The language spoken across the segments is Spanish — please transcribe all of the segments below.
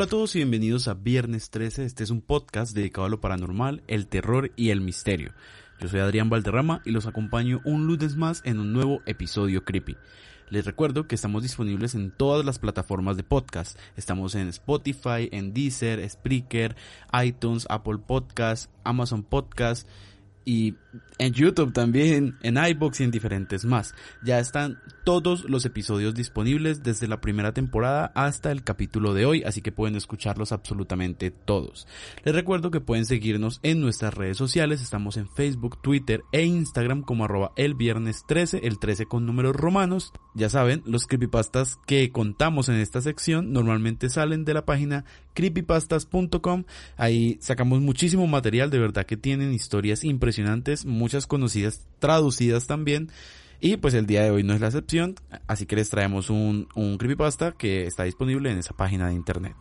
Hola a todos y bienvenidos a Viernes 13. Este es un podcast dedicado a lo paranormal, el terror y el misterio. Yo soy Adrián Valderrama y los acompaño un lunes más en un nuevo episodio creepy. Les recuerdo que estamos disponibles en todas las plataformas de podcast. Estamos en Spotify, en Deezer, Spreaker, iTunes, Apple Podcast, Amazon Podcast y en YouTube también, en iBox y en diferentes más. Ya están todos los episodios disponibles desde la primera temporada hasta el capítulo de hoy, así que pueden escucharlos absolutamente todos. Les recuerdo que pueden seguirnos en nuestras redes sociales, estamos en Facebook, Twitter e Instagram como arroba el viernes 13, el 13 con números romanos. Ya saben, los creepypastas que contamos en esta sección normalmente salen de la página creepypastas.com. Ahí sacamos muchísimo material, de verdad que tienen historias impresionantes, muchas conocidas traducidas también. Y pues el día de hoy no es la excepción, así que les traemos un, un creepypasta que está disponible en esa página de internet.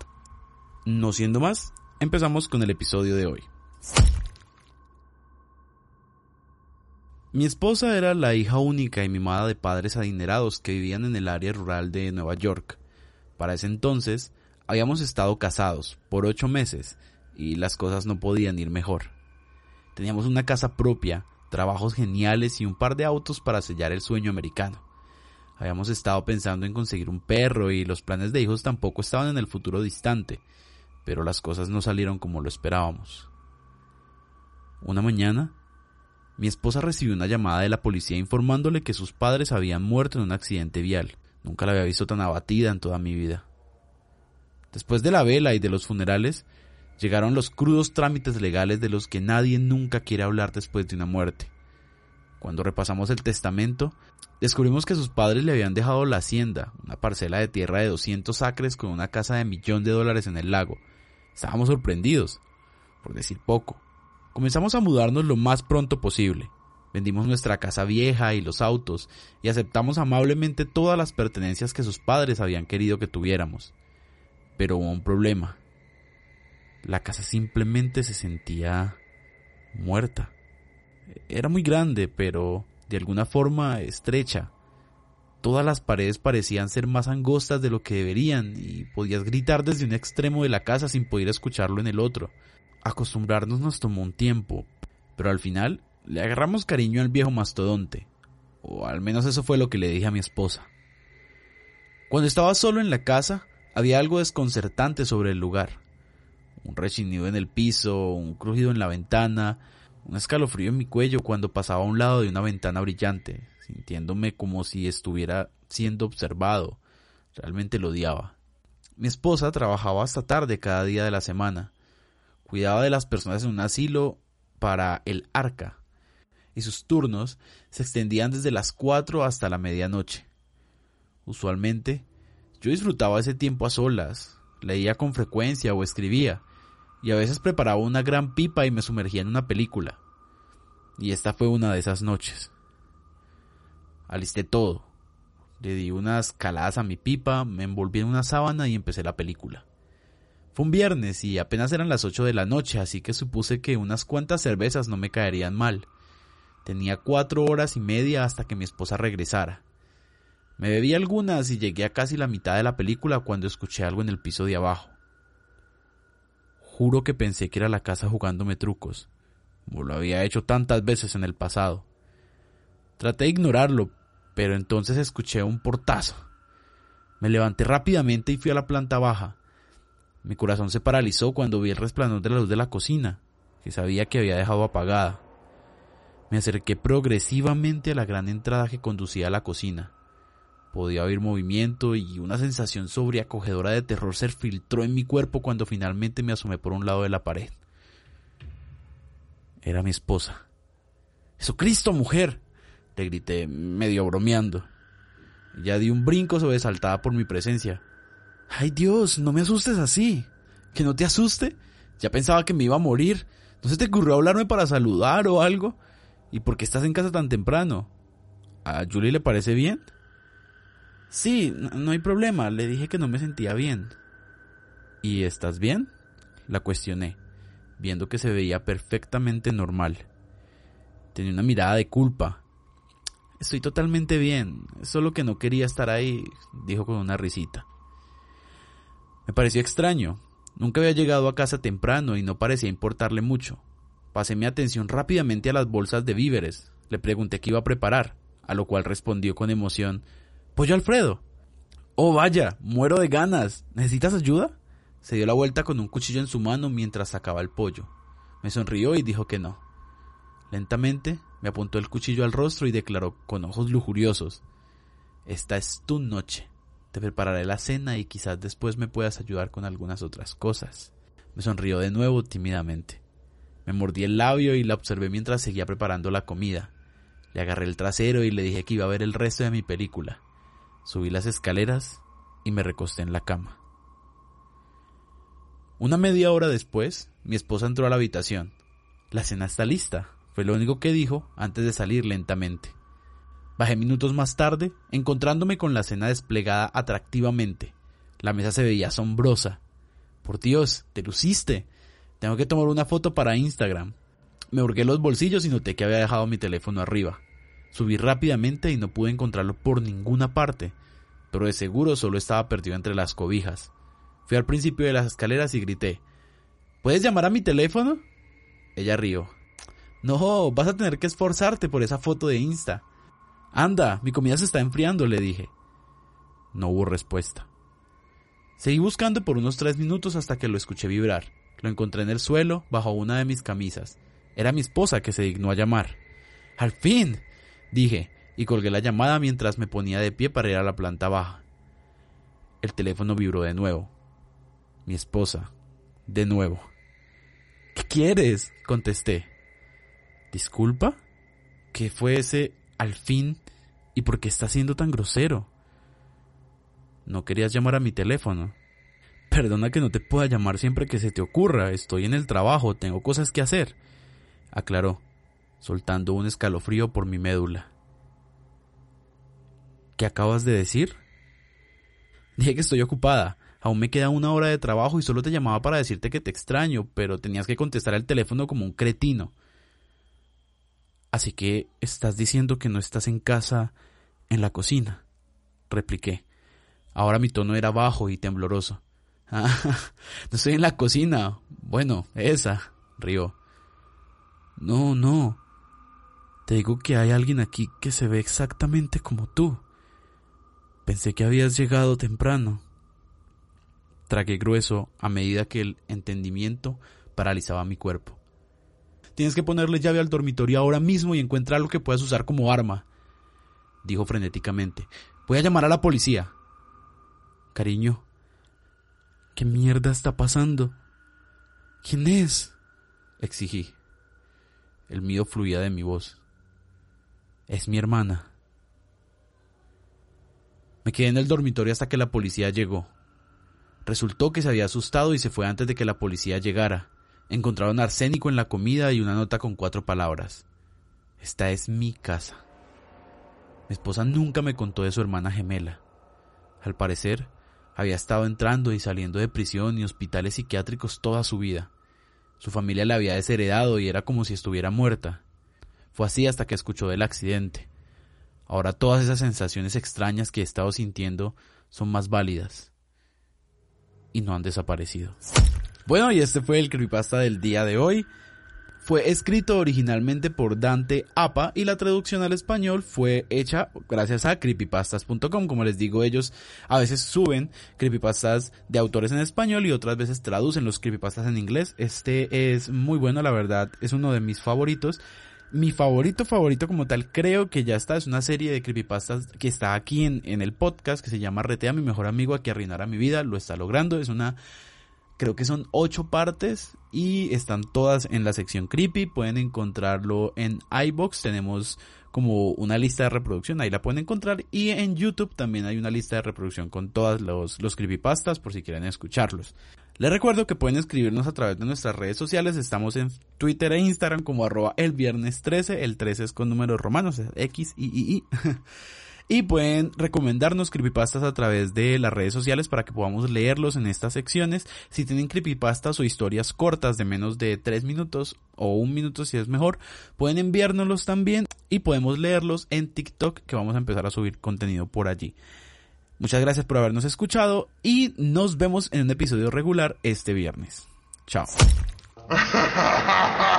No siendo más, empezamos con el episodio de hoy. Mi esposa era la hija única y mimada de padres adinerados que vivían en el área rural de Nueva York. Para ese entonces, habíamos estado casados por ocho meses y las cosas no podían ir mejor. Teníamos una casa propia, trabajos geniales y un par de autos para sellar el sueño americano. Habíamos estado pensando en conseguir un perro y los planes de hijos tampoco estaban en el futuro distante, pero las cosas no salieron como lo esperábamos. Una mañana, mi esposa recibió una llamada de la policía informándole que sus padres habían muerto en un accidente vial. Nunca la había visto tan abatida en toda mi vida. Después de la vela y de los funerales, llegaron los crudos trámites legales de los que nadie nunca quiere hablar después de una muerte. Cuando repasamos el testamento, descubrimos que sus padres le habían dejado la hacienda, una parcela de tierra de 200 acres con una casa de millón de dólares en el lago. Estábamos sorprendidos, por decir poco. Comenzamos a mudarnos lo más pronto posible. Vendimos nuestra casa vieja y los autos y aceptamos amablemente todas las pertenencias que sus padres habían querido que tuviéramos. Pero hubo un problema. La casa simplemente se sentía muerta. Era muy grande, pero de alguna forma estrecha. Todas las paredes parecían ser más angostas de lo que deberían y podías gritar desde un extremo de la casa sin poder escucharlo en el otro. Acostumbrarnos nos tomó un tiempo, pero al final le agarramos cariño al viejo mastodonte, o al menos eso fue lo que le dije a mi esposa. Cuando estaba solo en la casa, había algo desconcertante sobre el lugar. Un rechinido en el piso, un crujido en la ventana, un escalofrío en mi cuello cuando pasaba a un lado de una ventana brillante, sintiéndome como si estuviera siendo observado. Realmente lo odiaba. Mi esposa trabajaba hasta tarde cada día de la semana, cuidaba de las personas en un asilo para el arca, y sus turnos se extendían desde las 4 hasta la medianoche. Usualmente, yo disfrutaba ese tiempo a solas, leía con frecuencia o escribía, y a veces preparaba una gran pipa y me sumergía en una película. Y esta fue una de esas noches. Alisté todo. Le di unas caladas a mi pipa, me envolví en una sábana y empecé la película. Fue un viernes y apenas eran las ocho de la noche, así que supuse que unas cuantas cervezas no me caerían mal. Tenía cuatro horas y media hasta que mi esposa regresara. Me bebí algunas y llegué a casi la mitad de la película cuando escuché algo en el piso de abajo. Juro que pensé que era la casa jugándome trucos, como lo había hecho tantas veces en el pasado. Traté de ignorarlo, pero entonces escuché un portazo. Me levanté rápidamente y fui a la planta baja. Mi corazón se paralizó cuando vi el resplandor de la luz de la cocina, que sabía que había dejado apagada. Me acerqué progresivamente a la gran entrada que conducía a la cocina. Podía oír movimiento y una sensación sobreacogedora de terror se filtró en mi cuerpo cuando finalmente me asomé por un lado de la pared. Era mi esposa. ¡Jesucristo, mujer! Le grité, medio bromeando. Ya di un brinco sobresaltada por mi presencia. ¡Ay Dios! No me asustes así. ¿Que no te asuste? Ya pensaba que me iba a morir. ¿No se te ocurrió hablarme para saludar o algo? ¿Y por qué estás en casa tan temprano? ¿A Julie le parece bien? Sí, no hay problema. Le dije que no me sentía bien. ¿Y estás bien? La cuestioné, viendo que se veía perfectamente normal. Tenía una mirada de culpa. Estoy totalmente bien, solo que no quería estar ahí, dijo con una risita. Me pareció extraño. Nunca había llegado a casa temprano y no parecía importarle mucho. Pasé mi atención rápidamente a las bolsas de víveres. Le pregunté qué iba a preparar, a lo cual respondió con emoción Pollo Alfredo. Oh, vaya, muero de ganas. ¿Necesitas ayuda? Se dio la vuelta con un cuchillo en su mano mientras sacaba el pollo. Me sonrió y dijo que no. Lentamente me apuntó el cuchillo al rostro y declaró con ojos lujuriosos Esta es tu noche. Te prepararé la cena y quizás después me puedas ayudar con algunas otras cosas. Me sonrió de nuevo tímidamente. Me mordí el labio y la observé mientras seguía preparando la comida. Le agarré el trasero y le dije que iba a ver el resto de mi película. Subí las escaleras y me recosté en la cama. Una media hora después, mi esposa entró a la habitación. La cena está lista, fue lo único que dijo antes de salir lentamente. Bajé minutos más tarde, encontrándome con la cena desplegada atractivamente. La mesa se veía asombrosa. Por Dios, te luciste. Tengo que tomar una foto para Instagram. Me hurgué los bolsillos y noté que había dejado mi teléfono arriba. Subí rápidamente y no pude encontrarlo por ninguna parte, pero de seguro solo estaba perdido entre las cobijas. Fui al principio de las escaleras y grité ¿Puedes llamar a mi teléfono? Ella rió. No, vas a tener que esforzarte por esa foto de Insta. Anda, mi comida se está enfriando, le dije. No hubo respuesta. Seguí buscando por unos tres minutos hasta que lo escuché vibrar. Lo encontré en el suelo, bajo una de mis camisas. Era mi esposa que se dignó a llamar. ¡Al fin! Dije, y colgué la llamada mientras me ponía de pie para ir a la planta baja. El teléfono vibró de nuevo. Mi esposa. De nuevo. ¿Qué quieres? contesté. ¿Disculpa? ¿Qué fue ese al fin y por qué estás siendo tan grosero? No querías llamar a mi teléfono. Perdona que no te pueda llamar siempre que se te ocurra. Estoy en el trabajo, tengo cosas que hacer. Aclaró soltando un escalofrío por mi médula. ¿Qué acabas de decir? Dije que estoy ocupada. Aún me queda una hora de trabajo y solo te llamaba para decirte que te extraño, pero tenías que contestar el teléfono como un cretino. Así que estás diciendo que no estás en casa, en la cocina, repliqué. Ahora mi tono era bajo y tembloroso. Ah, no estoy en la cocina. Bueno, esa, rió. No, no. Te digo que hay alguien aquí que se ve exactamente como tú. Pensé que habías llegado temprano. Tragué grueso a medida que el entendimiento paralizaba mi cuerpo. Tienes que ponerle llave al dormitorio ahora mismo y encontrar lo que puedas usar como arma, dijo frenéticamente. Voy a llamar a la policía. Cariño, ¿qué mierda está pasando? ¿Quién es? exigí. El miedo fluía de mi voz. Es mi hermana. Me quedé en el dormitorio hasta que la policía llegó. Resultó que se había asustado y se fue antes de que la policía llegara. Encontraron arsénico en la comida y una nota con cuatro palabras. Esta es mi casa. Mi esposa nunca me contó de su hermana gemela. Al parecer, había estado entrando y saliendo de prisión y hospitales psiquiátricos toda su vida. Su familia la había desheredado y era como si estuviera muerta. Fue así hasta que escuchó del accidente. Ahora todas esas sensaciones extrañas que he estado sintiendo son más válidas. Y no han desaparecido. Bueno, y este fue el creepypasta del día de hoy. Fue escrito originalmente por Dante Apa y la traducción al español fue hecha gracias a creepypastas.com. Como les digo, ellos a veces suben creepypastas de autores en español y otras veces traducen los creepypastas en inglés. Este es muy bueno, la verdad, es uno de mis favoritos mi favorito favorito como tal creo que ya está es una serie de creepypastas que está aquí en, en el podcast que se llama Retea mi mejor amigo a que arruinará mi vida lo está logrando es una creo que son ocho partes y están todas en la sección creepy pueden encontrarlo en iBox tenemos como una lista de reproducción, ahí la pueden encontrar. Y en YouTube también hay una lista de reproducción con todos los, los creepypastas por si quieren escucharlos. Les recuerdo que pueden escribirnos a través de nuestras redes sociales. Estamos en Twitter e Instagram como arroba el viernes 13. El 13 es con números romanos, X, Y, Y, Y. Y pueden recomendarnos creepypastas a través de las redes sociales para que podamos leerlos en estas secciones. Si tienen creepypastas o historias cortas de menos de 3 minutos o un minuto si es mejor, pueden enviárnoslos también y podemos leerlos en TikTok que vamos a empezar a subir contenido por allí. Muchas gracias por habernos escuchado y nos vemos en un episodio regular este viernes. Chao.